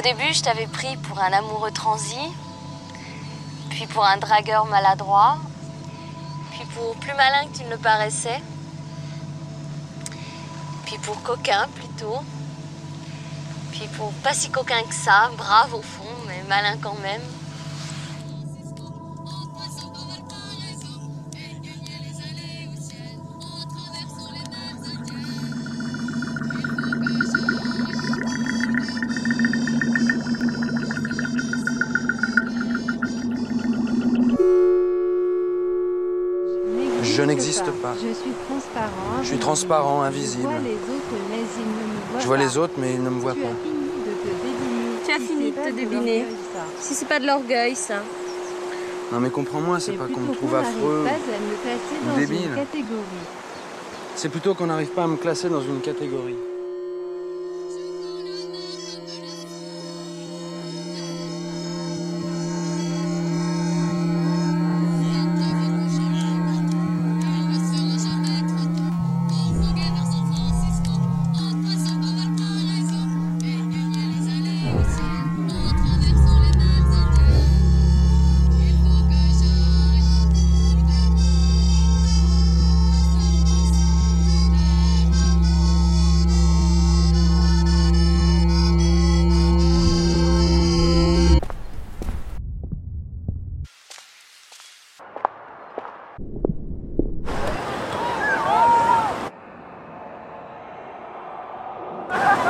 début, je t'avais pris pour un amoureux transi, puis pour un dragueur maladroit, puis pour plus malin que tu ne le paraissais, puis pour coquin plutôt, puis pour pas si coquin que ça, brave au fond, mais malin quand même. Je n'existe pas. Je suis transparent. Je suis transparent, invisible. Je vois les autres, mais ils ne me voient Je vois pas. les autres, mais ils ne me voient Tu pas. as fini de te deviner. Tu as Si fini c'est de pas te deviner. l'orgueil, ça. Si c'est pas de l'orgueil, ça. Non mais comprends-moi, c'est pas qu'on me trouve affreux. pas à me classer ou dans débile. une catégorie. C'est plutôt qu'on n'arrive pas à me classer dans une catégorie.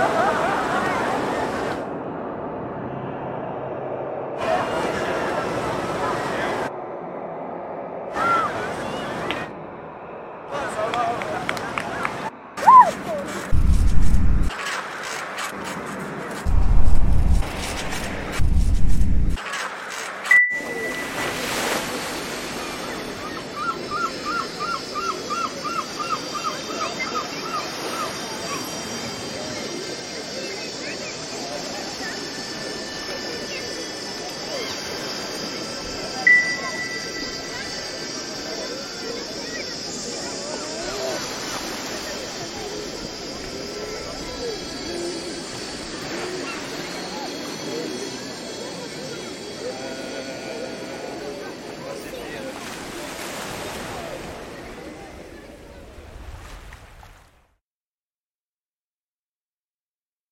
Ha ha ha!